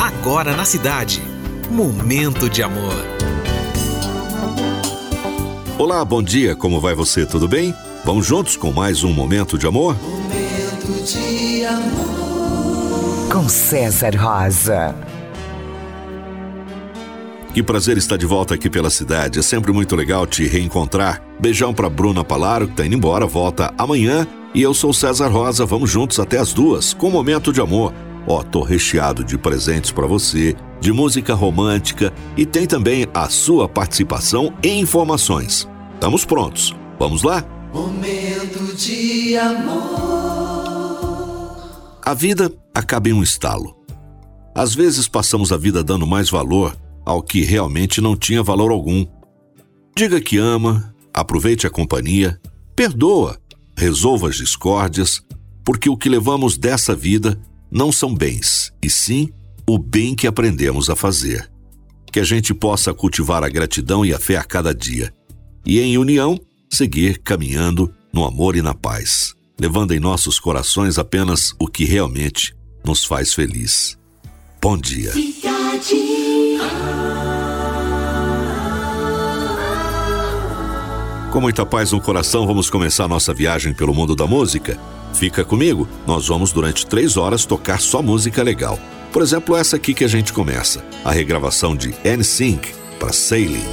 Agora na cidade. Momento de amor. Olá, bom dia, como vai você? Tudo bem? Vamos juntos com mais um Momento de Amor? Momento de amor. Com César Rosa. Que prazer estar de volta aqui pela cidade. É sempre muito legal te reencontrar. Beijão pra Bruna Palaro, que tá indo embora, volta amanhã. E eu sou César Rosa, vamos juntos até as duas, com Momento de Amor. Ó, tô recheado de presentes para você, de música romântica e tem também a sua participação e informações. Estamos prontos. Vamos lá? Momento de amor. A vida acaba em um estalo. Às vezes passamos a vida dando mais valor ao que realmente não tinha valor algum. Diga que ama, aproveite a companhia, perdoa, resolva as discórdias, porque o que levamos dessa vida não são bens, e sim o bem que aprendemos a fazer. Que a gente possa cultivar a gratidão e a fé a cada dia, e em união seguir caminhando no amor e na paz, levando em nossos corações apenas o que realmente nos faz feliz. Bom dia. Com muita paz no coração, vamos começar nossa viagem pelo mundo da música. Fica comigo, nós vamos durante três horas tocar só música legal. Por exemplo, essa aqui que a gente começa, a regravação de NSYNC para Sailing.